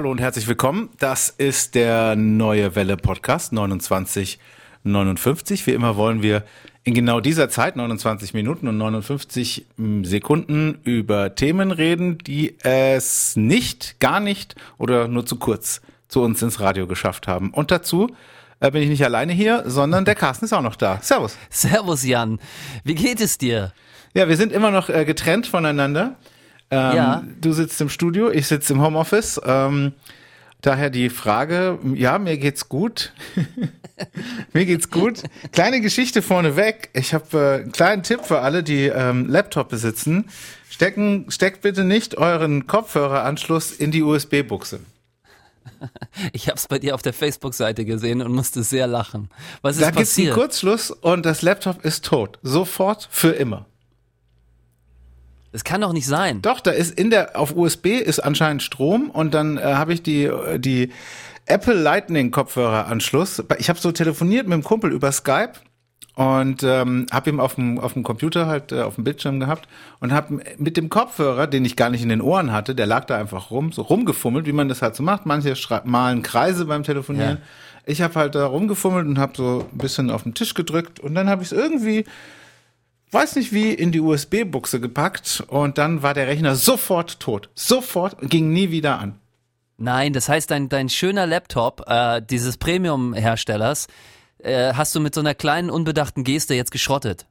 Hallo und herzlich willkommen. Das ist der neue Welle Podcast 2959. Wie immer wollen wir in genau dieser Zeit, 29 Minuten und 59 hm, Sekunden, über Themen reden, die es nicht, gar nicht oder nur zu kurz zu uns ins Radio geschafft haben. Und dazu äh, bin ich nicht alleine hier, sondern der Carsten ist auch noch da. Servus. Servus, Jan. Wie geht es dir? Ja, wir sind immer noch äh, getrennt voneinander. Ähm, Ja. Du sitzt im Studio, ich sitze im Homeoffice. Ähm, daher die Frage, ja, mir geht's gut. mir geht's gut. Kleine Geschichte vorneweg. Ich habe äh, einen kleinen Tipp für alle, die ähm, Laptop besitzen. Stecken, steckt bitte nicht euren Kopfhöreranschluss in die USB-Buchse. Ich habe es bei dir auf der Facebook-Seite gesehen und musste sehr lachen. Was ist Da gibt's einen passiert? Kurzschluss und das Laptop ist tot. Sofort für immer. Das kann doch nicht sein. Doch, da ist in der auf USB ist anscheinend Strom und dann äh, habe ich die die Apple Lightning Kopfhöreranschluss. Ich habe so telefoniert mit dem Kumpel über Skype und ähm, habe ihn auf dem auf dem Computer halt äh, auf dem Bildschirm gehabt und habe mit dem Kopfhörer, den ich gar nicht in den Ohren hatte, der lag da einfach rum, so rumgefummelt, wie man das halt so macht. Manche malen Kreise beim Telefonieren. Ja. Ich habe halt da rumgefummelt und habe so ein bisschen auf den Tisch gedrückt und dann habe ich es irgendwie weiß nicht wie, in die USB-Buchse gepackt und dann war der Rechner sofort tot. Sofort und ging nie wieder an. Nein, das heißt, dein, dein schöner Laptop äh, dieses Premium-Herstellers äh, hast du mit so einer kleinen, unbedachten Geste jetzt geschrottet.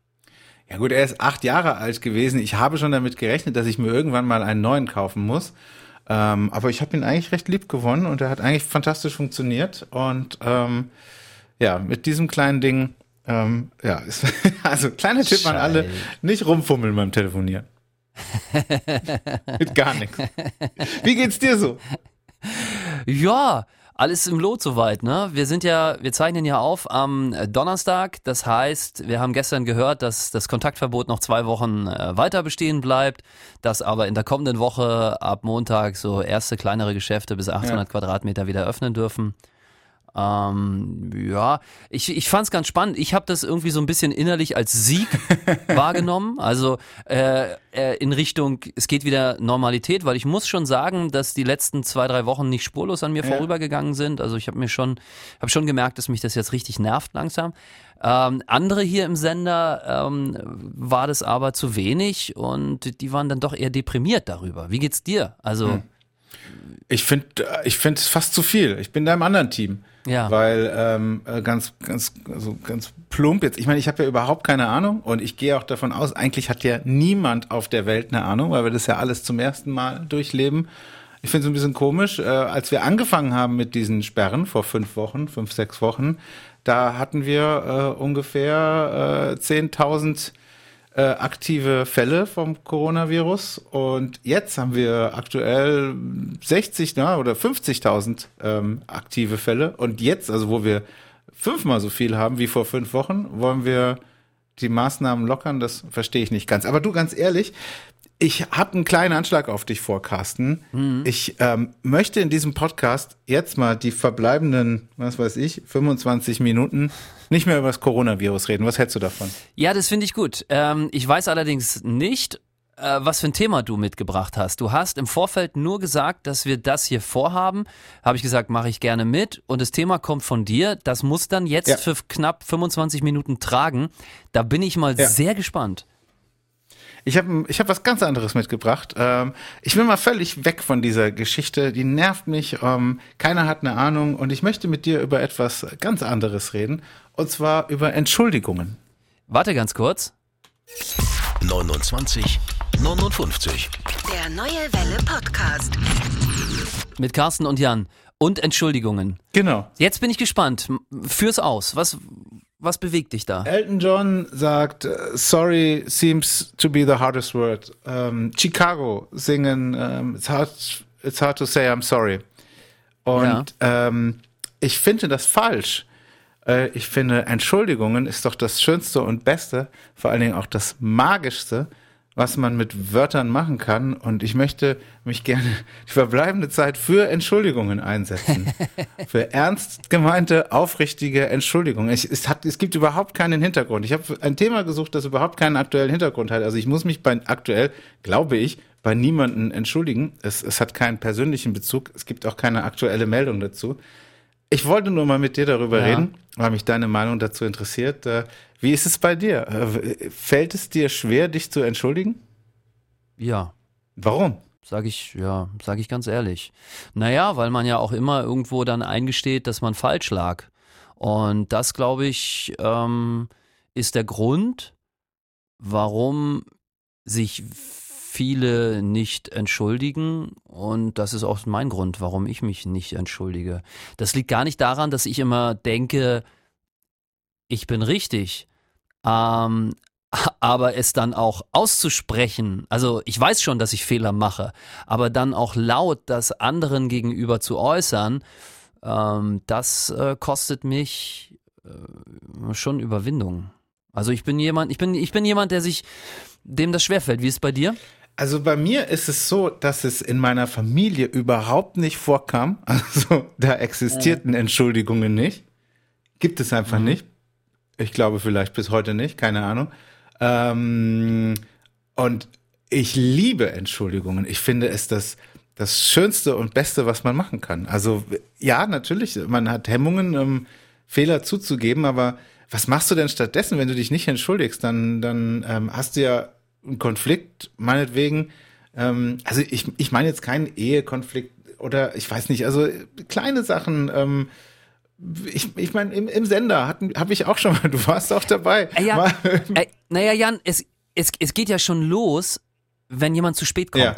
Ja gut, er ist acht Jahre alt gewesen. Ich habe schon damit gerechnet, dass ich mir irgendwann mal einen neuen kaufen muss. Ähm, aber ich habe ihn eigentlich recht lieb gewonnen und er hat eigentlich fantastisch funktioniert. Und ähm, ja, mit diesem kleinen Ding, ähm, ja, ist, also kleiner Tipp an alle, Scheiße. nicht rumfummeln beim Telefonieren. mit gar nichts. Wie geht's dir so? Ja, alles im Lot soweit, ne? Wir sind ja, wir zeichnen ja auf am Donnerstag. Das heißt, wir haben gestern gehört, dass das Kontaktverbot noch zwei Wochen äh, weiter bestehen bleibt, dass aber in der kommenden Woche ab Montag so erste kleinere Geschäfte bis 800 Quadratmeter wieder öffnen dürfen. Ähm, ja, ich, ich fand es ganz spannend. Ich habe das irgendwie so ein bisschen innerlich als Sieg wahrgenommen. Also äh, äh, in Richtung, es geht wieder Normalität, weil ich muss schon sagen, dass die letzten zwei, drei Wochen nicht spurlos an mir Ja. vorübergegangen sind. Also ich habe mir schon, habe schon gemerkt, dass mich das jetzt richtig nervt langsam. Ähm, andere hier im Sender ähm, war das aber zu wenig und die waren dann doch eher deprimiert darüber. Wie geht's dir? Also Ich finde, ich finde es fast zu viel. Ich bin da im anderen Team. Ja. Weil ähm, äh, ganz, ganz, also ganz plump jetzt. Ich meine, ich habe ja überhaupt keine Ahnung und ich gehe auch davon aus, eigentlich hat ja niemand auf der Welt eine Ahnung, weil wir das ja alles zum ersten Mal durchleben. Ich finde es ein bisschen komisch, äh, als wir angefangen haben mit diesen Sperren vor fünf Wochen, fünf, sechs Wochen, da hatten wir äh, ungefähr äh, 10.000 äh, aktive Fälle vom Coronavirus. Und jetzt haben wir aktuell 60 na, oder 50.000 ähm, aktive Fälle. Und jetzt, also wo wir fünfmal so viel haben wie vor fünf Wochen, wollen wir die Maßnahmen lockern, das verstehe ich nicht ganz. Aber du, ganz ehrlich, ich habe einen kleinen Anschlag auf dich vor, Carsten. Ich ähm, möchte in diesem Podcast jetzt mal die verbleibenden, was weiß ich, 25 Minuten nicht mehr über das Coronavirus reden. Was hältst du davon? Ja, das finde ich gut. Ähm, ich weiß allerdings nicht, äh, was für ein Thema du mitgebracht hast. Du hast im Vorfeld nur gesagt, dass wir das hier vorhaben. Habe ich gesagt, mache ich gerne mit. Und das Thema kommt von dir. Das muss dann jetzt Ja. für knapp 25 Minuten tragen. Da bin ich mal Ja. sehr gespannt. Ich habe ich hab was ganz anderes mitgebracht. Ähm, ich will mal völlig weg von dieser Geschichte. Die nervt mich. Ähm, keiner hat eine Ahnung. Und ich möchte mit dir über etwas ganz anderes reden. Und zwar über Entschuldigungen. Warte ganz kurz. 29 59. Der neue Welle Podcast. Mit Carsten und Jan. Und Entschuldigungen. Genau. Jetzt bin ich gespannt. Führ's aus. Was, was bewegt dich da? Elton John sagt, äh, sorry seems to be the hardest word. Ähm, Chicago singen, ähm, it's, hard, it's hard to say I'm sorry. Und ähm, ich finde das falsch. Äh, ich finde, Entschuldigungen ist doch das Schönste und Beste, vor allen Dingen auch das Magischste, was man mit Wörtern machen kann. Und ich möchte mich gerne die verbleibende Zeit für Entschuldigungen einsetzen. für ernst gemeinte, aufrichtige Entschuldigungen. Ich, es, hat, es gibt überhaupt keinen Hintergrund. Ich habe ein Thema gesucht, das überhaupt keinen aktuellen Hintergrund hat. Also ich muss mich bei aktuell, glaube ich, bei niemanden entschuldigen. Es, es hat keinen persönlichen Bezug. Es gibt auch keine aktuelle Meldung dazu. Ich wollte nur mal mit dir darüber Ja. reden, weil mich deine Meinung dazu interessiert. Wie ist es bei dir? Äh, Fällt es dir schwer, dich zu entschuldigen? Ja, Warum? sage ich, ja, sage ich ganz ehrlich. Naja, weil man ja auch immer irgendwo dann eingesteht, dass man falsch lag. Und das, glaube ich, ähm, ist der Grund, warum sich viele nicht entschuldigen. Und das ist auch mein Grund, warum ich mich nicht entschuldige. Das liegt gar nicht daran, dass ich immer denke, ich bin richtig. Ähm, aber es dann auch auszusprechen, also ich weiß schon, dass ich Fehler mache, aber dann auch laut das anderen gegenüber zu äußern, ähm, das äh, kostet mich äh, schon Überwindung. Also ich bin jemand, ich bin, ich bin jemand, der sich, dem das schwerfällt. Wie ist es bei dir? Also bei mir ist es so, dass es in meiner Familie überhaupt nicht vorkam. Also da existierten Entschuldigungen nicht. Gibt es einfach nicht. Ich glaube vielleicht bis heute nicht, keine Ahnung. Ähm, und ich liebe Entschuldigungen. Ich finde es das, das Schönste und Beste, was man machen kann. Also ja, natürlich, man hat Hemmungen, ähm, Fehler zuzugeben, aber was machst du denn stattdessen, wenn du dich nicht entschuldigst? Dann, dann ähm, hast du ja einen Konflikt, meinetwegen. Ähm, also ich, ich meine jetzt keinen Ehekonflikt oder ich weiß nicht, also kleine Sachen. Ähm, ich, ich meine, im, im Sender habe ich auch schon mal, du warst auch dabei. Äh, ja, Mal, äh, naja, Jan, es, es, es geht ja schon los, wenn jemand zu spät kommt. Ja.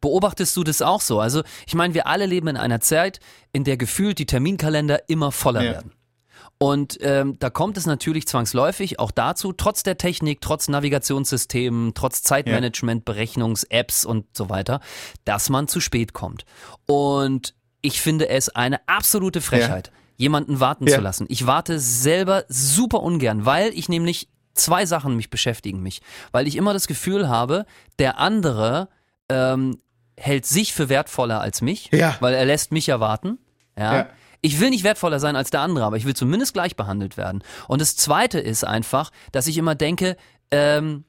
Beobachtest du das auch so? Also, ich meine, wir alle leben in einer Zeit, in der gefühlt die Terminkalender immer voller Ja. werden. Und ähm, da kommt es natürlich zwangsläufig auch dazu, trotz der Technik, trotz Navigationssystemen, trotz Zeitmanagement, Berechnungs-Apps und so weiter, dass man zu spät kommt. Und ich finde es eine absolute Frechheit, jemanden warten Ja. zu lassen. Ich warte selber super ungern, weil ich nämlich zwei Sachen mich beschäftigen mich, weil ich immer das Gefühl habe, der andere ähm, hält sich für wertvoller als mich, Ja. weil er lässt mich ja warten. Ja. Ja. Ich will nicht wertvoller sein als der andere, aber ich will zumindest gleich behandelt werden. Und das Zweite ist einfach, dass ich immer denke, ähm,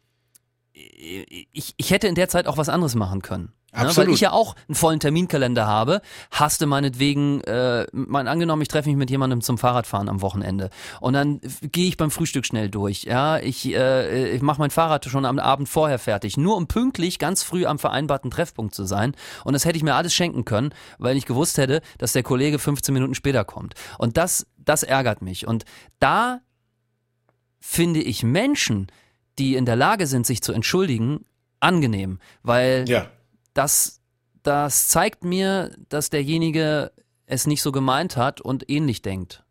ich, ich hätte in der Zeit auch was anderes machen können. Ne? Weil ich ja auch einen vollen Terminkalender habe, hast du meinetwegen, äh, mein angenommen, ich treffe mich mit jemandem zum Fahrradfahren am Wochenende und dann gehe ich beim Frühstück schnell durch. Ja, ich, äh, ich mache mein Fahrrad schon am Abend vorher fertig, nur um pünktlich ganz früh am vereinbarten Treffpunkt zu sein. Und das hätte ich mir alles schenken können, weil ich gewusst hätte, dass der Kollege 15 Minuten später kommt. Und das, das ärgert mich. Und da finde ich Menschen, die in der Lage sind, sich zu entschuldigen, angenehm, weil ja. das, das zeigt mir, dass derjenige es nicht so gemeint hat und ähnlich denkt.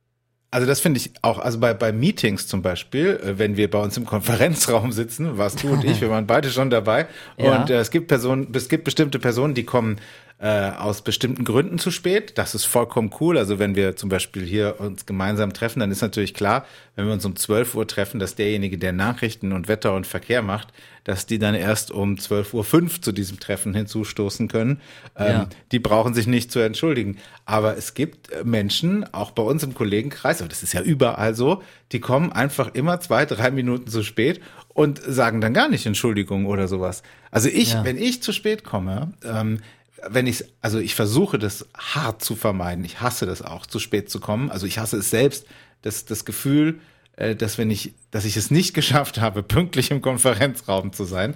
Also das finde ich auch, also bei, bei Meetings zum Beispiel, äh, wenn wir bei uns im Konferenzraum sitzen, warst du und ich, wir waren beide schon dabei. Ja. Und äh, es gibt Personen, es gibt bestimmte Personen, die kommen äh, aus bestimmten Gründen zu spät. Das ist vollkommen cool. Also wenn wir zum Beispiel hier uns gemeinsam treffen, dann ist natürlich klar, wenn wir uns um 12 Uhr treffen, dass derjenige, der Nachrichten und Wetter und Verkehr macht, dass die dann erst um 12.05 Uhr zu diesem Treffen hinzustoßen können. Ähm, Ja. Die brauchen sich nicht zu entschuldigen. Aber es gibt äh, Menschen, auch bei uns im Kollegenkreis, aber das ist ja überall so, die kommen einfach immer zwei, drei Minuten zu spät und sagen dann gar nicht Entschuldigung oder sowas. Also ich, Ja. wenn ich zu spät komme, ähm, wenn ich, also ich versuche das hart zu vermeiden. Ich hasse das auch, zu spät zu kommen. Also ich hasse es selbst, das, das Gefühl, äh, dass wenn ich, dass ich es nicht geschafft habe, pünktlich im Konferenzraum zu sein.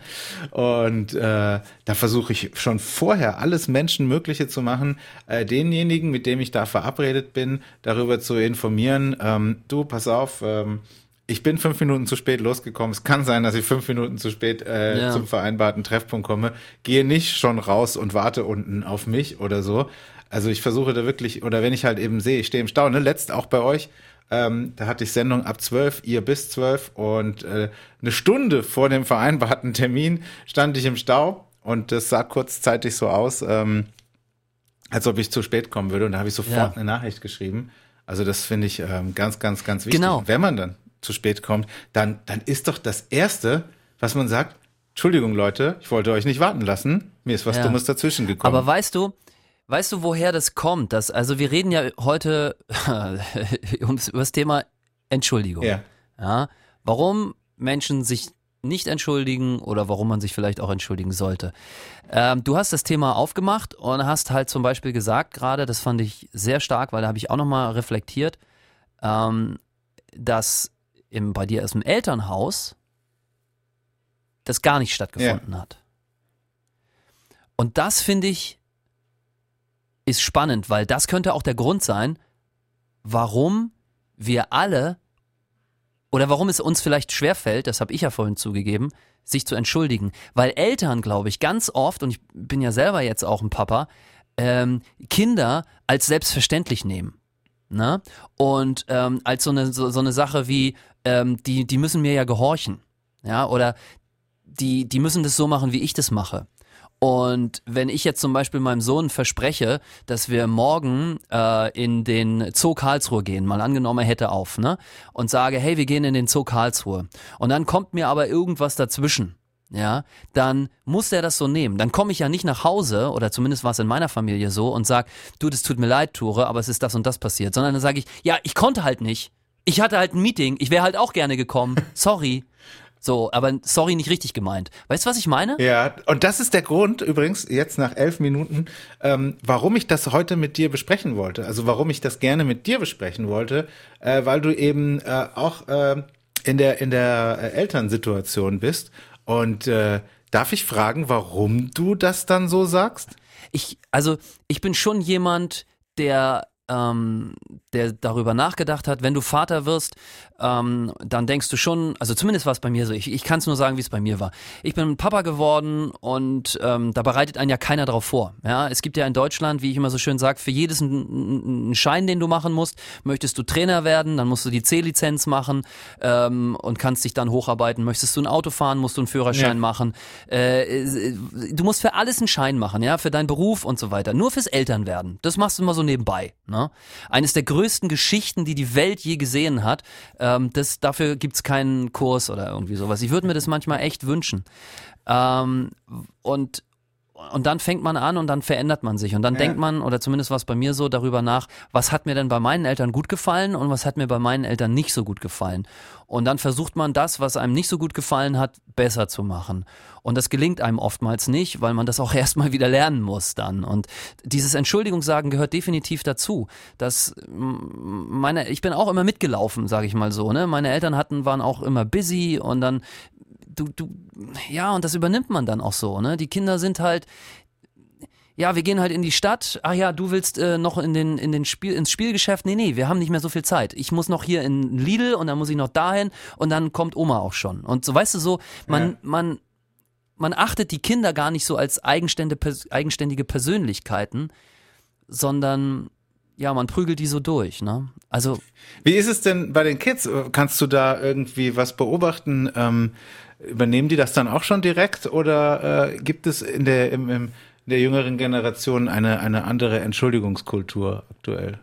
Und äh, da versuche ich schon vorher alles Menschenmögliche zu machen, äh, denjenigen, mit dem ich da verabredet bin, darüber zu informieren. Ähm, du, pass auf. Ähm, ich bin fünf Minuten zu spät losgekommen. Es kann sein, dass ich fünf Minuten zu spät äh, Ja. zum vereinbarten Treffpunkt komme. Gehe nicht schon raus und warte unten auf mich oder so. Also ich versuche da wirklich, oder wenn ich halt eben sehe, ich stehe im Stau, ne, letzt auch bei euch, ähm, da hatte ich Sendung ab 12, ihr bis 12 und äh, eine Stunde vor dem vereinbarten Termin stand ich im Stau und das sah kurzzeitig so aus, ähm, als ob ich zu spät kommen würde und da habe ich sofort Ja. eine Nachricht geschrieben. Also das finde ich ähm, ganz, ganz, ganz wichtig. Genau. Wenn man dann zu spät kommt, dann, dann ist doch das Erste, was man sagt, Entschuldigung, Leute, ich wollte euch nicht warten lassen. Mir ist was Ja. Dummes dazwischen gekommen. Aber weißt du, weißt du, woher das kommt? Dass, also wir reden ja heute über das Thema Entschuldigung. ja. Ja, warum Menschen sich nicht entschuldigen oder warum man sich vielleicht auch entschuldigen sollte. Ähm, du hast das Thema aufgemacht und hast halt zum Beispiel gesagt gerade, das fand ich sehr stark, weil da habe ich auch nochmal reflektiert, ähm, dass im, bei dir aus dem Elternhaus das gar nicht stattgefunden hat. Und das finde ich ist spannend, weil das könnte auch der Grund sein, warum wir alle oder warum es uns vielleicht schwerfällt, das habe ich ja vorhin zugegeben, sich zu entschuldigen. Weil Eltern, glaube ich, ganz oft, und ich bin ja selber jetzt auch ein Papa, ähm, Kinder als selbstverständlich nehmen. Ne? Und ähm, als so eine, so, so eine Sache wie, ähm, die, die müssen mir ja gehorchen. Ja, oder die, die müssen das so machen, wie ich das mache. Und wenn ich jetzt zum Beispiel meinem Sohn verspreche, dass wir morgen äh, in den Zoo Karlsruhe gehen, mal angenommen, er hätte auf, ne? Und sage, hey, wir gehen in den Zoo Karlsruhe. Und dann kommt mir aber irgendwas dazwischen. Ja, dann muss er das so nehmen. Dann komme ich ja nicht nach Hause, oder zumindest war es in meiner Familie so, und sag, du, das tut mir leid, Ture, aber es ist das und das passiert. Sondern dann sage ich, ja, ich konnte halt nicht. Ich hatte halt ein Meeting, ich wäre halt auch gerne gekommen. Sorry. So, aber sorry nicht richtig gemeint. Weißt du, was ich meine? Ja, und das ist der Grund übrigens, jetzt nach elf Minuten, ähm, warum ich das heute mit dir besprechen wollte. Also warum ich das gerne mit dir besprechen wollte, äh, weil du eben äh, auch äh, in der, in der äh, Elternsituation bist. Und äh, darf ich fragen, warum du das dann so sagst? ich, also ich bin schon jemand, der, ähm, der darüber nachgedacht hat, wenn du Vater wirst, ähm, dann denkst du schon, also zumindest war es bei mir so, ich, ich kann es nur sagen, wie es bei mir war. Ich bin Papa geworden und ähm, da bereitet einen ja keiner drauf vor. Ja, es gibt ja in Deutschland, wie ich immer so schön sage, für jedes einen Schein, den du machen musst, möchtest du Trainer werden, dann musst du die C-Lizenz machen ähm, und kannst dich dann hocharbeiten. Möchtest du ein Auto fahren, musst du einen Führerschein Ja. machen. Äh, du musst für alles einen Schein machen, ja, für deinen Beruf und so weiter. Nur fürs Elternwerden. Das machst du immer so nebenbei. Ne? Eines der größten Geschichten, die die Welt je gesehen hat. Ähm, das, dafür gibt's keinen Kurs oder irgendwie sowas. Ich würde mir das manchmal echt wünschen. Ähm, und und dann fängt man an und dann verändert man sich. Und dann Ja. denkt man, oder zumindest war es bei mir so, darüber nach, was hat mir denn bei meinen Eltern gut gefallen und was hat mir bei meinen Eltern nicht so gut gefallen. Und dann versucht man das, was einem nicht so gut gefallen hat, besser zu machen. Und das gelingt einem oftmals nicht, weil man das auch erstmal wieder lernen muss dann. Und dieses Entschuldigungssagen gehört definitiv dazu. Das mm, meine, ich bin auch immer mitgelaufen, sage ich mal so. Ne? Meine Eltern hatten, waren auch immer busy und dann du, du, ja, und das übernimmt man dann auch so, ne? Die Kinder sind halt, ja, wir gehen halt in die Stadt. Ach ja, du willst äh, noch in den in den Spiel ins Spielgeschäft. Nee, nee, wir haben nicht mehr so viel Zeit. Ich muss noch hier in Lidl und dann muss ich noch dahin und dann kommt Oma auch schon. Und so weißt du so, man Ja. man man achtet die Kinder gar nicht so als eigenständige, pers- eigenständige Persönlichkeiten, sondern ja, man prügelt die so durch, ne? Also Wie ist es denn bei den Kids? Kannst du da irgendwie was beobachten? Ähm, übernehmen die das dann auch schon direkt oder äh, gibt es in der, im, im, der jüngeren Generation eine, eine andere Entschuldigungskultur aktuell?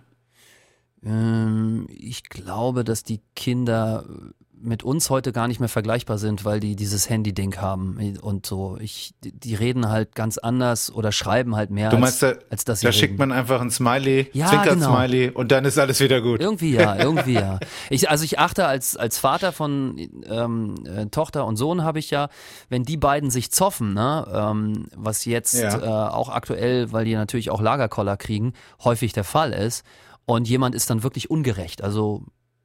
Ähm, ich glaube, dass die Kinder mit uns heute gar nicht mehr vergleichbar sind, weil die dieses Handy-Ding haben und so. Ich, die- reden halt ganz anders oder schreiben halt mehr Du meinst, als, da, als dass sie da schickt reden. man einfach ein Smiley, Ja, Zwinker-Smiley und dann ist alles wieder gut. Irgendwie ja, irgendwie ja. Ich, also ich achte als, als Vater von ähm, äh, Tochter und Sohn habe ich ja, wenn die beiden sich zoffen, ne, ähm, was jetzt Ja. äh, auch aktuell, weil die natürlich auch Lagerkoller kriegen, häufig der Fall ist und jemand ist dann wirklich ungerecht. Also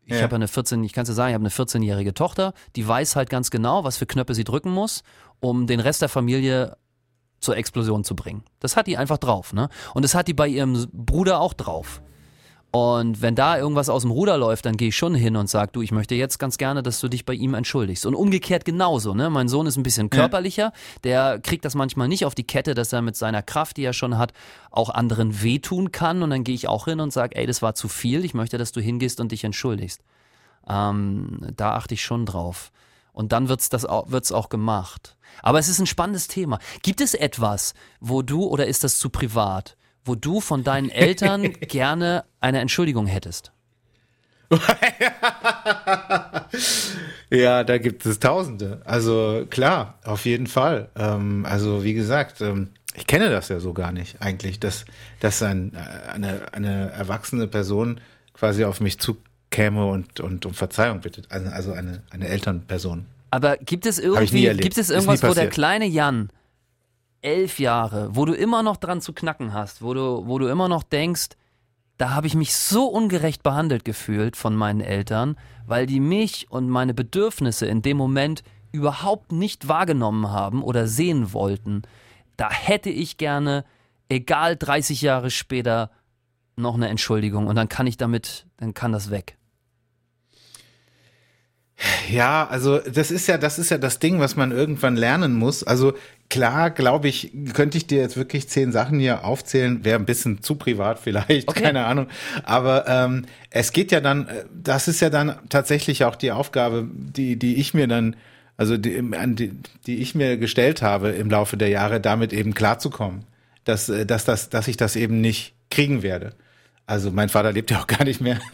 ich Ja. habe eine 14, ich kann es dir sagen, ich habe eine 14-jährige Tochter, die weiß halt ganz genau, was für Knöpfe sie drücken muss, um den Rest der Familie zur Explosion zu bringen. Das hat die einfach drauf, ne? Und das hat die bei ihrem Bruder auch drauf. Und wenn da irgendwas aus dem Ruder läuft, dann gehe ich schon hin und sage, du, ich möchte jetzt ganz gerne, dass du dich bei ihm entschuldigst. Und umgekehrt genauso, ne? Mein Sohn ist ein bisschen körperlicher, der kriegt das manchmal nicht auf die Kette, dass er mit seiner Kraft, die er schon hat, auch anderen wehtun kann. Und dann gehe ich auch hin und sage, ey, das war zu viel, ich möchte, dass du hingehst und dich entschuldigst. Ähm, da achte ich schon drauf. Und dann wird's das auch, wird's auch gemacht. Aber es ist ein spannendes Thema. Gibt es etwas, wo du, oder ist das zu privat, wo du von deinen Eltern gerne eine Entschuldigung hättest? ja, da gibt es Tausende. Also klar, auf jeden Fall. Ähm, also wie gesagt, ähm, ich kenne das ja so gar nicht eigentlich, dass, dass ein, äh, eine, eine erwachsene Person quasi auf mich zukäme und, und um Verzeihung bittet. Also, also eine, eine Elternperson. Aber gibt es irgendwie, gibt es irgendwas, wo der kleine Jan elf Jahre, wo du immer noch dran zu knacken hast, wo du, wo du immer noch denkst, da habe ich mich so ungerecht behandelt gefühlt von meinen Eltern, weil die mich und meine Bedürfnisse in dem Moment überhaupt nicht wahrgenommen haben oder sehen wollten. Da hätte ich gerne, egal 30 Jahre später, noch eine Entschuldigung und dann kann ich damit, dann kann das weg. Ja, also das ist ja, das ist ja das Ding, was man irgendwann lernen muss. Also klar, glaube ich, könnte ich dir jetzt wirklich zehn Sachen hier aufzählen, wäre ein bisschen zu privat vielleicht, Okay. keine Ahnung. Aber ähm, es geht ja dann, das ist ja dann tatsächlich auch die Aufgabe, die, die ich mir dann, also die, an die, die ich mir gestellt habe im Laufe der Jahre, damit eben klarzukommen, dass, äh, dass, das, dass ich das eben nicht kriegen werde. Also mein Vater lebt ja auch gar nicht mehr.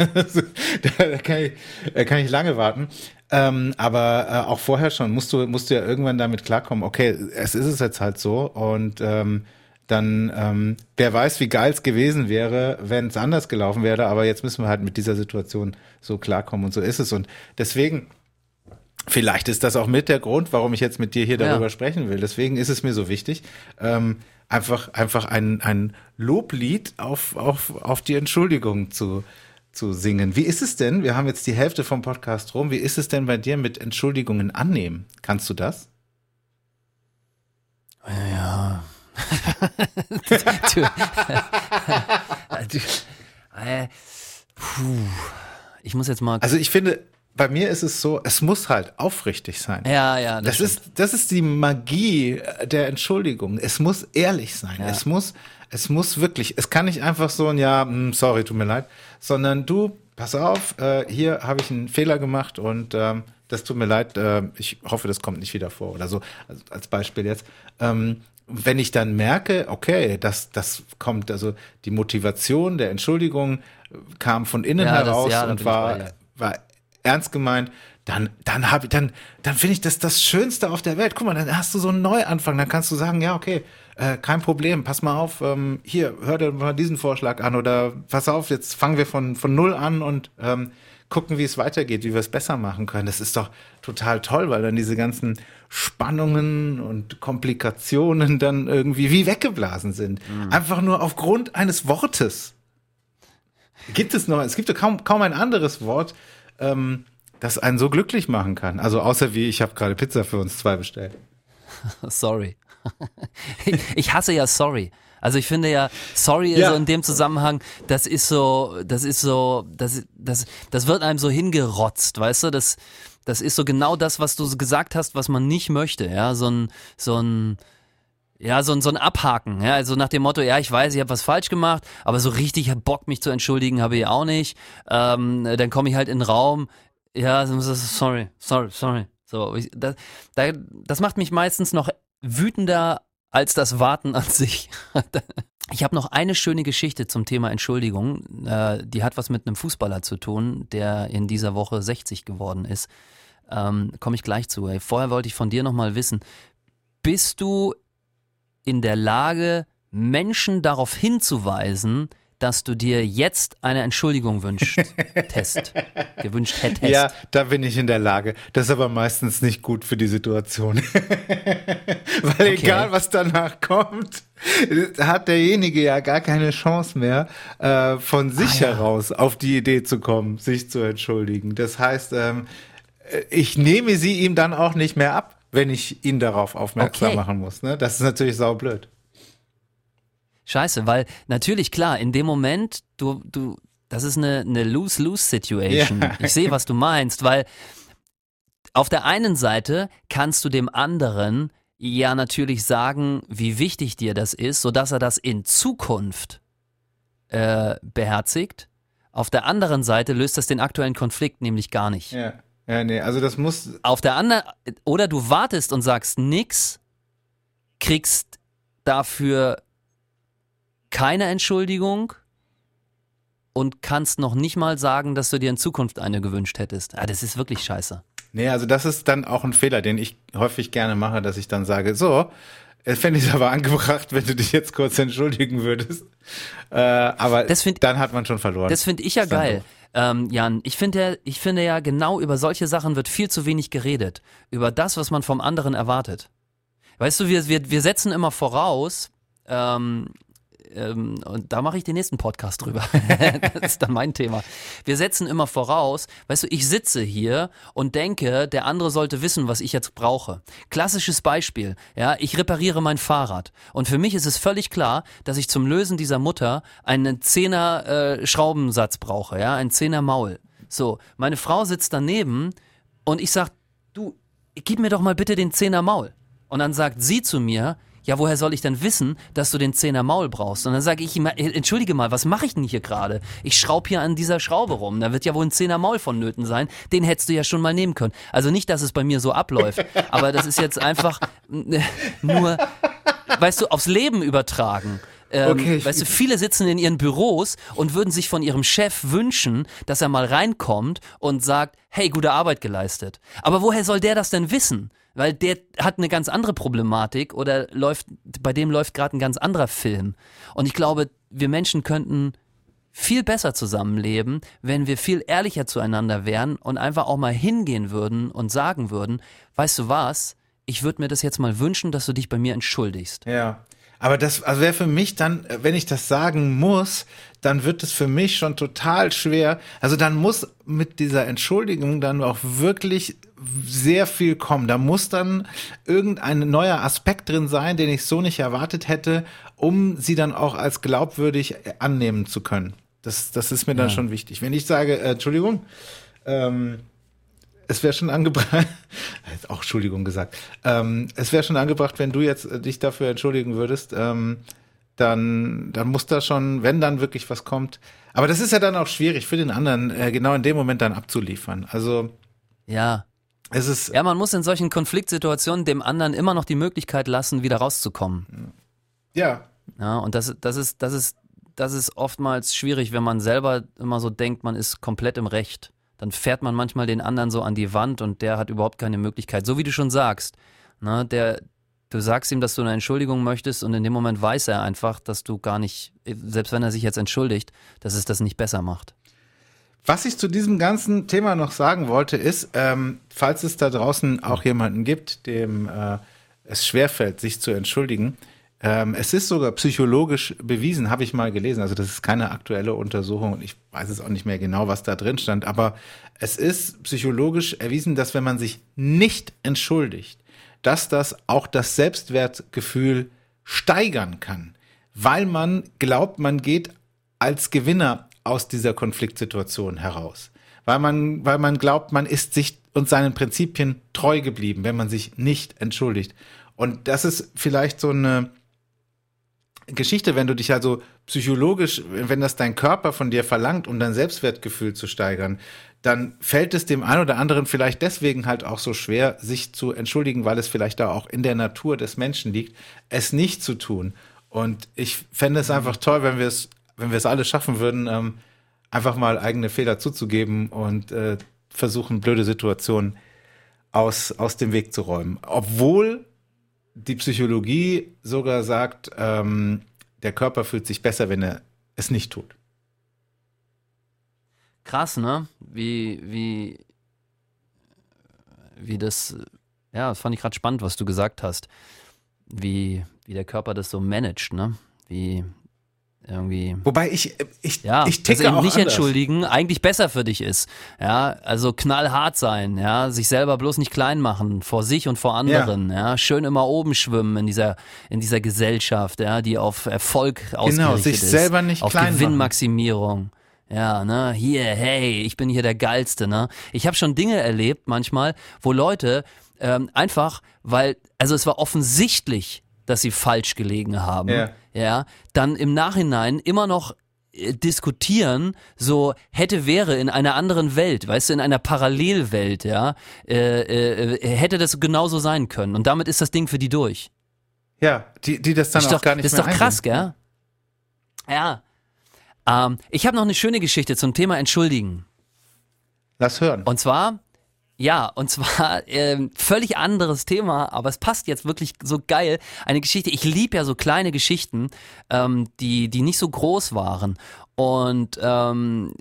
Da kann ich, da kann ich lange warten. Ähm, aber äh, auch vorher schon musst du, musst du ja irgendwann damit klarkommen, okay, es ist es jetzt halt so und ähm, dann, ähm, wer weiß, wie geil es gewesen wäre, wenn es anders gelaufen wäre, aber jetzt müssen wir halt mit dieser Situation so klarkommen und so ist es. Und deswegen, Vielleicht ist das auch mit der Grund, warum ich jetzt mit dir hier Ja. darüber sprechen will. Deswegen ist es mir so wichtig, ähm, einfach, einfach ein, ein Loblied auf, auf, auf die Entschuldigung zu, zu singen. Wie ist es denn? Wir haben jetzt die Hälfte vom Podcast rum. Wie ist es denn bei dir mit Entschuldigungen annehmen? Kannst du das? Ja. du, du, äh, puh. Ich muss jetzt mal. Also ich finde, bei mir ist es so, es muss halt aufrichtig sein. ja, ja, Das stimmt. ist, das ist die Magie der Entschuldigung. Es muss ehrlich sein. Ja. Es muss, es muss wirklich, es kann nicht einfach so ein Ja, hm, sorry, tut mir leid, sondern du, pass auf, äh, hier habe ich einen Fehler gemacht und ähm, das tut mir leid, äh, ich hoffe, das kommt nicht wieder vor oder so, also als Beispiel jetzt. Ähm, wenn ich dann merke, okay, das, das kommt, also die Motivation der Entschuldigung äh, kam von innen Ja, das- heraus ja, da bin und war, bei war ernst gemeint, dann, dann habe ich, dann, dann finde ich das das Schönste auf der Welt. Guck mal, dann hast du so einen Neuanfang, dann kannst du sagen, ja, okay, äh, kein Problem, pass mal auf, ähm, hier, hör dir mal diesen Vorschlag an oder pass auf, jetzt fangen wir von, von null an und ähm, gucken, wie es weitergeht, wie wir es besser machen können. Das ist doch total toll, weil dann diese ganzen Spannungen und Komplikationen dann irgendwie wie weggeblasen sind. Einfach nur aufgrund eines Wortes. Gibt es noch, es gibt ja kaum, kaum ein anderes Wort, ähm, das einen so glücklich machen kann. Also außer wie, ich habe gerade Pizza für uns zwei bestellt. Sorry. Ich- ich hasse ja sorry. Also ich finde ja, sorry Ja. so in dem Zusammenhang, das ist so, das ist so, das, das, das wird einem so hingerotzt, weißt du? Das, das ist so genau das, was du gesagt hast, was man nicht möchte, ja, so ein, so ein, ja, so ein, so ein Abhaken, ja, also nach dem Motto, ja, ich weiß, ich habe was falsch gemacht, aber so richtig Bock, mich zu entschuldigen, habe ich auch nicht. Ähm, dann komme ich halt in den Raum, ja, so- so- sorry, sorry, sorry. So, ich, das, da, das macht mich meistens noch wütender als das Warten an sich. Ich habe noch eine schöne Geschichte zum Thema Entschuldigung. Äh, die hat was mit einem Fußballer zu tun, der in dieser Woche 60 geworden ist. Ähm, Komme ich gleich zu. Vorher wollte ich von dir nochmal wissen, bist du in der Lage, Menschen darauf hinzuweisen, dass du dir jetzt eine Entschuldigung wünschst, Test, gewünscht hättest? Ja, da bin ich in der Lage. Das ist aber meistens nicht gut für die Situation. Weil egal, was danach kommt, hat derjenige ja gar keine Chance mehr, äh, von sich Ah, ja. heraus auf die Idee zu kommen, sich zu entschuldigen. Das heißt, ähm, ich nehme sie ihm dann auch nicht mehr ab, wenn ich ihn darauf aufmerksam Okay. machen muss. Ne? Das ist natürlich saublöd. Scheiße, weil natürlich klar, in dem Moment, du, du, das ist eine, eine Lose-Lose-Situation. Ja. Ich sehe, was du meinst, weil auf der einen Seite kannst du dem anderen ja natürlich sagen, wie wichtig dir das ist, sodass er das in Zukunft äh, beherzigt. Auf der anderen Seite löst das den aktuellen Konflikt nämlich gar nicht. Ja. Ja, nee, also das muss, Auf der anderen, oder du wartest und sagst nix, kriegst dafür keine Entschuldigung und kannst noch nicht mal sagen, dass du dir in Zukunft eine gewünscht hättest. Ah, das ist wirklich scheiße. Nee, also das ist dann auch ein Fehler, den ich häufig gerne mache, dass ich dann sage, so, es fände ich aber angebracht, wenn du dich jetzt kurz entschuldigen würdest. Äh, aber find- dann hat man schon verloren. Das finde ich ja geil. Ähm, Jan, ich finde, ja- ich finde ja genau über solche Sachen wird viel zu wenig geredet. Über das, was man vom anderen erwartet. Weißt du, wir, wir, wir setzen immer voraus, ähm, ähm, und da mache ich den nächsten Podcast drüber. das ist dann mein Thema. Wir setzen immer voraus, weißt du, ich sitze hier und denke, der andere sollte wissen, was ich jetzt brauche. Klassisches Beispiel, ja, ich repariere mein Fahrrad und für mich ist es völlig klar, dass ich zum Lösen dieser Mutter einen Zehner äh, Schraubensatz brauche, ja, ein Zehner Maul. So, meine Frau sitzt daneben und ich sag, du, gib mir doch mal bitte den Zehner Maul. Und dann sagt sie zu mir, ja, woher soll ich denn wissen, dass du den Zehner Maul brauchst? Und dann sage ich ihm, äh, entschuldige mal, was mache ich denn hier gerade? Ich schraube hier an dieser Schraube rum. Da wird ja wohl ein Zehner Maul vonnöten sein. Den hättest du ja schon mal nehmen können. Also nicht, dass es bei mir so abläuft, aber das ist jetzt einfach äh, nur, weißt du, aufs Leben übertragen. Ähm, Okay, weißt du, viele sitzen in ihren Büros und würden sich von ihrem Chef wünschen, dass er mal reinkommt und sagt, hey, gute Arbeit geleistet. Aber woher soll der das denn wissen? Weil der hat eine ganz andere Problematik oder läuft, bei dem läuft gerade ein ganz anderer Film. Und ich glaube, wir Menschen könnten viel besser zusammenleben, wenn wir viel ehrlicher zueinander wären und einfach auch mal hingehen würden und sagen würden, weißt du was, ich würde mir das jetzt mal wünschen, dass du dich bei mir entschuldigst. Ja. Aber das also wäre für mich dann, wenn ich das sagen muss, dann wird es für mich schon total schwer. Also dann muss mit dieser Entschuldigung dann auch wirklich sehr viel kommen. Da muss dann irgendein neuer Aspekt drin sein, den ich so nicht erwartet hätte, um sie dann auch als glaubwürdig annehmen zu können. Das, das ist mir dann schon wichtig. Wenn ich sage, äh, Entschuldigung, ähm, es wäre schon angebracht, auch Entschuldigung gesagt, ähm, es wäre schon angebracht, wenn du jetzt äh, dich dafür entschuldigen würdest, ähm, dann, dann muss da schon, wenn dann wirklich was kommt. Aber das ist ja dann auch schwierig für den anderen, äh, genau in dem Moment dann abzuliefern. Also Ja, es ist, Ja, man muss in solchen Konfliktsituationen dem anderen immer noch die Möglichkeit lassen, wieder rauszukommen. ja, Ja, und das, das ist, das ist, das ist oftmals schwierig, wenn man selber immer so denkt, man ist komplett im Recht. Dann fährt man manchmal den anderen so an die Wand und der hat überhaupt keine Möglichkeit. So wie du schon sagst. Ne, der, du sagst ihm, dass du eine Entschuldigung möchtest und in dem Moment weiß er einfach, dass du gar nicht, selbst wenn er sich jetzt entschuldigt, dass es das nicht besser macht. Was ich zu diesem ganzen Thema noch sagen wollte, ist, ähm, falls es da draußen auch jemanden gibt, dem äh, es schwerfällt, sich zu entschuldigen, ähm, es ist sogar psychologisch bewiesen, habe ich mal gelesen. Also das ist keine aktuelle Untersuchung und ich weiß es auch nicht mehr genau, was da drin stand, aber es ist psychologisch erwiesen, dass wenn man sich nicht entschuldigt, dass das auch das Selbstwertgefühl steigern kann, weil man glaubt, man geht als Gewinner aus dieser Konfliktsituation heraus. Weil man, weil man glaubt, man ist sich und seinen Prinzipien treu geblieben, wenn man sich nicht entschuldigt. Und das ist vielleicht so eine Geschichte, wenn du dich also psychologisch, wenn das dein Körper von dir verlangt, um dein Selbstwertgefühl zu steigern, dann fällt es dem einen oder anderen vielleicht deswegen halt auch so schwer, sich zu entschuldigen, weil es vielleicht da auch in der Natur des Menschen liegt, es nicht zu tun. Und ich fände es einfach toll, wenn wir es, wenn wir es alle schaffen würden, ähm, einfach mal eigene Fehler zuzugeben und äh, versuchen, blöde Situationen aus, aus dem Weg zu räumen. Obwohl die Psychologie sogar sagt, ähm, der Körper fühlt sich besser, wenn er es nicht tut. Krass, ne? Wie, wie, wie das, ja, das fand ich gerade spannend, was du gesagt hast. Wie, wie der Körper das so managt, ne? Wie irgendwie. Wobei ich, ich, Ja, ich das ticke eben auch nicht anders. entschuldigen eigentlich besser für dich ist. Ja, also knallhart sein, ja, sich selber bloß nicht klein machen vor sich und vor anderen, ja, schön immer oben schwimmen in dieser in dieser Gesellschaft, ja, die auf Erfolg ausgerichtet Genau, sich ist, selber nicht auf klein machen. Gewinnmaximierung. Ja, ne, hier, hey, ich bin hier der geilste, ne? Ich habe schon Dinge erlebt manchmal, wo Leute ähm, einfach, weil also es war offensichtlich, dass sie falsch gelegen haben Ja. Ja, dann im Nachhinein immer noch äh, diskutieren, so hätte wäre in einer anderen Welt, weißt du, in einer Parallelwelt, ja, äh, äh, hätte das genauso sein können. Und damit ist das Ding für die durch. Ja, die, die das dann ist auch doch, gar nicht das ist doch krass, einsehen. gell? Ja. Ähm, ich habe noch eine schöne Geschichte zum Thema Entschuldigen. Lass hören. Und zwar, ja, und zwar ähm, völlig anderes Thema, aber es passt jetzt wirklich so geil. Eine Geschichte, ich liebe ja so kleine Geschichten, ähm, die, die nicht so groß waren. Und ähm,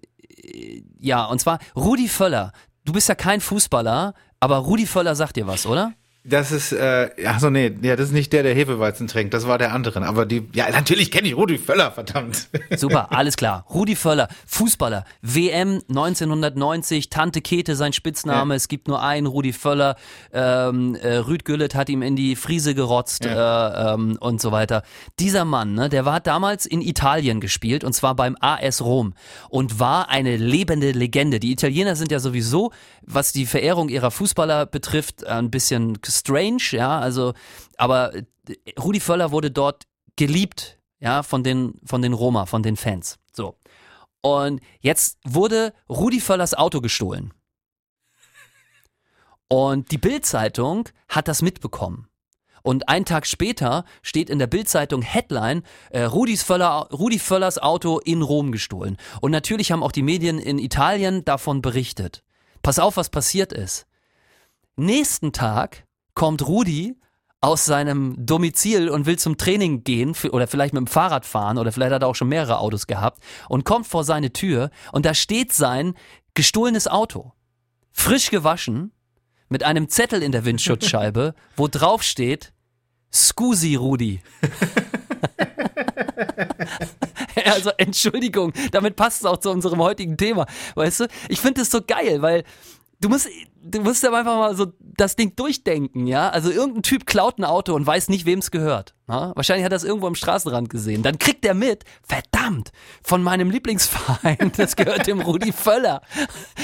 ja, und zwar Rudi Völler. Du bist ja kein Fußballer, aber Rudi Völler sagt dir was, oder? Das ist, äh, ach so, nee, ja, das ist nicht der, der Hefeweizen trinkt, das war der andere. Aber die, ja, natürlich kenne ich Rudi Völler, verdammt. Super, alles klar. Rudi Völler, Fußballer, WM 1990, Tante Kete sein Spitzname, Ja. es gibt nur einen Rudi Völler, ähm, äh, Rüd Güllet hat ihm in die Friese gerotzt äh, ähm, und so weiter. Dieser Mann, ne, der war damals in Italien gespielt und zwar beim AS Rom und war eine lebende Legende. Die Italiener sind ja sowieso, was die Verehrung ihrer Fußballer betrifft, ein bisschen strange, ja, also, aber äh, Rudi Völler wurde dort geliebt, ja, von den, von den Roma, von den Fans. So. Und jetzt wurde Rudi Völlers Auto gestohlen. Und die Bild-Zeitung hat das mitbekommen. Und einen Tag später steht in der Bild-Zeitung Headline, äh, Rudis Völler, Rudi Völlers Auto in Rom gestohlen. Und natürlich haben auch die Medien in Italien davon berichtet. Pass auf, was passiert ist. Nächsten Tag kommt Rudi aus seinem Domizil und will zum Training gehen oder vielleicht mit dem Fahrrad fahren oder vielleicht hat er auch schon mehrere Autos gehabt und kommt vor seine Tür und da steht sein gestohlenes Auto. Frisch gewaschen, mit einem Zettel in der Windschutzscheibe, wo drauf steht, Scusi Rudi. also Entschuldigung, damit passt es auch zu unserem heutigen Thema. Weißt du, ich finde es so geil, weil du musst, du musst aber einfach mal so das Ding durchdenken, ja. Also irgendein Typ klaut ein Auto und weiß nicht, wem es gehört. Ja? Wahrscheinlich hat er es irgendwo am Straßenrand gesehen. Dann kriegt er mit, verdammt, von meinem Lieblingsverein, das gehört dem Rudi Völler.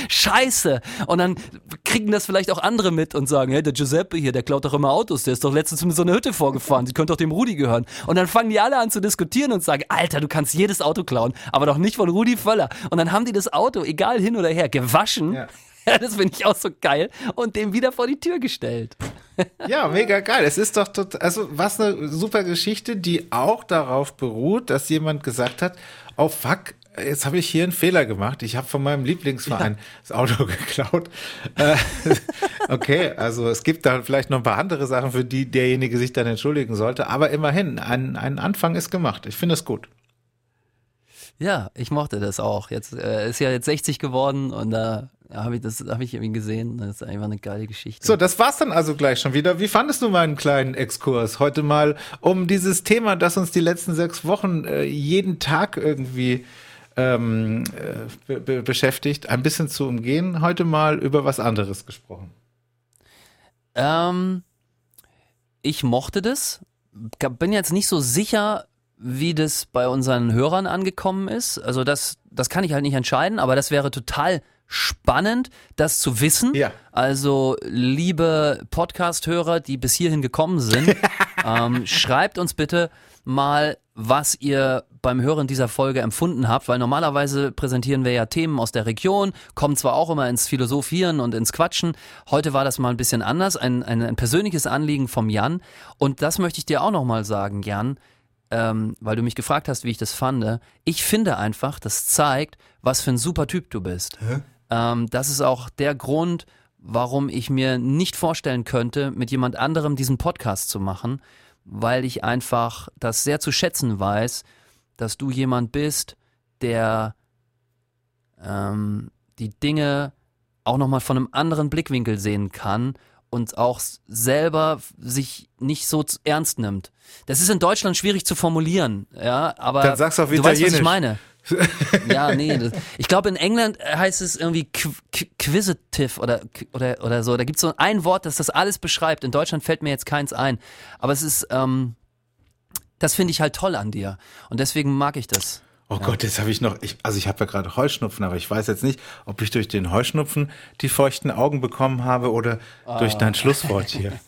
Scheiße. Und dann kriegen das vielleicht auch andere mit und sagen, hey, der Giuseppe hier, der klaut doch immer Autos, der ist doch letztens mit so einer Hütte vorgefahren, sie könnte doch dem Rudi gehören. Und dann fangen die alle an zu diskutieren und sagen, Alter, du kannst jedes Auto klauen, aber doch nicht von Rudi Völler. Und dann haben die das Auto, egal hin oder her, gewaschen. Ja. Ja, das finde ich auch so geil. Und dem wieder vor die Tür gestellt. Ja, mega geil. Es ist doch total, also was eine super Geschichte, die auch darauf beruht, dass jemand gesagt hat, oh fuck, jetzt habe ich hier einen Fehler gemacht. Ich habe von meinem Lieblingsverein das Auto geklaut. Äh, okay, also es gibt da vielleicht noch ein paar andere Sachen, für die derjenige sich dann entschuldigen sollte. Aber immerhin, ein, ein Anfang ist gemacht. Ich finde es gut. Ja, ich mochte das auch. Jetzt äh, ist ja jetzt 60 geworden und da habe ich das habe ich irgendwie gesehen. Das ist einfach eine geile Geschichte. So, das war's dann also gleich schon wieder. Wie fandest du meinen kleinen Exkurs heute mal um dieses Thema, das uns die letzten sechs Wochen äh, jeden Tag irgendwie ähm, äh, be be beschäftigt, ein bisschen zu umgehen? Heute mal über was anderes gesprochen. Ähm, ich mochte das. Bin jetzt nicht so sicher, wie das bei unseren Hörern angekommen ist. Also das, das kann ich halt nicht entscheiden, aber das wäre total spannend, das zu wissen. Ja. Also, liebe Podcast-Hörer, die bis hierhin gekommen sind, ähm, schreibt uns bitte mal, was ihr beim Hören dieser Folge empfunden habt, weil normalerweise präsentieren wir ja Themen aus der Region, kommen zwar auch immer ins Philosophieren und ins Quatschen. Heute war das mal ein bisschen anders, ein, ein, ein persönliches Anliegen vom Jan. Und das möchte ich dir auch nochmal sagen, Jan, ähm, weil du mich gefragt hast, wie ich das fand. Ich finde einfach, das zeigt, was für ein super Typ du bist. Ähm, das ist auch der Grund, warum ich mir nicht vorstellen könnte, mit jemand anderem diesen Podcast zu machen, weil ich einfach das sehr zu schätzen weiß, dass du jemand bist, der ähm, die Dinge auch nochmal von einem anderen Blickwinkel sehen kann und auch selber sich nicht so ernst nimmt. Das ist in Deutschland schwierig zu formulieren, ja, aber Dann sag's auf du weißt, was ich Italienisch. meine. ja, nee. Das, ich glaube, in England heißt es irgendwie qu qu quisitive oder, oder, oder so. Da gibt es so ein Wort, das das alles beschreibt. In Deutschland fällt mir jetzt keins ein. Aber es ist, ähm, das finde ich halt toll an dir. Und deswegen mag ich das. Oh Gott, jetzt habe ich noch, ich, also ich habe ja gerade Heuschnupfen, aber ich weiß jetzt nicht, ob ich durch den Heuschnupfen die feuchten Augen bekommen habe oder durch dein Schlusswort hier.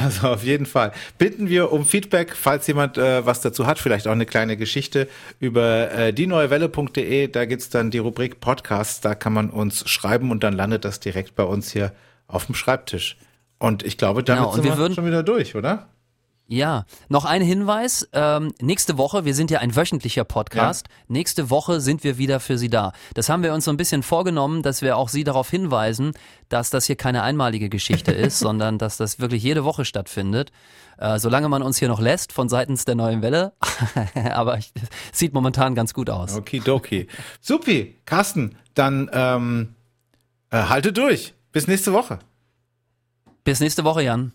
Also auf jeden Fall bitten wir um Feedback, falls jemand äh, was dazu hat, vielleicht auch eine kleine Geschichte über äh, dieneuewelle.de. Da gibt's dann die Rubrik Podcasts, da kann man uns schreiben und dann landet das direkt bei uns hier auf dem Schreibtisch. Und ich glaube, damit Genau, sind wir wir würden- schon wieder durch, oder? Ja, noch ein Hinweis. Ähm, nächste Woche, wir sind ja ein wöchentlicher Podcast. Nächste Woche sind wir wieder für Sie da. Das haben wir uns so ein bisschen vorgenommen, dass wir auch Sie darauf hinweisen, dass das hier keine einmalige Geschichte ist, sondern dass das wirklich jede Woche stattfindet. Äh, solange man uns hier noch lässt von seitens der neuen Welle. Aber es sieht momentan ganz gut aus. Okidoki. Supi, Carsten, dann ähm, äh, halte durch. Bis nächste Woche. Bis nächste Woche, Jan.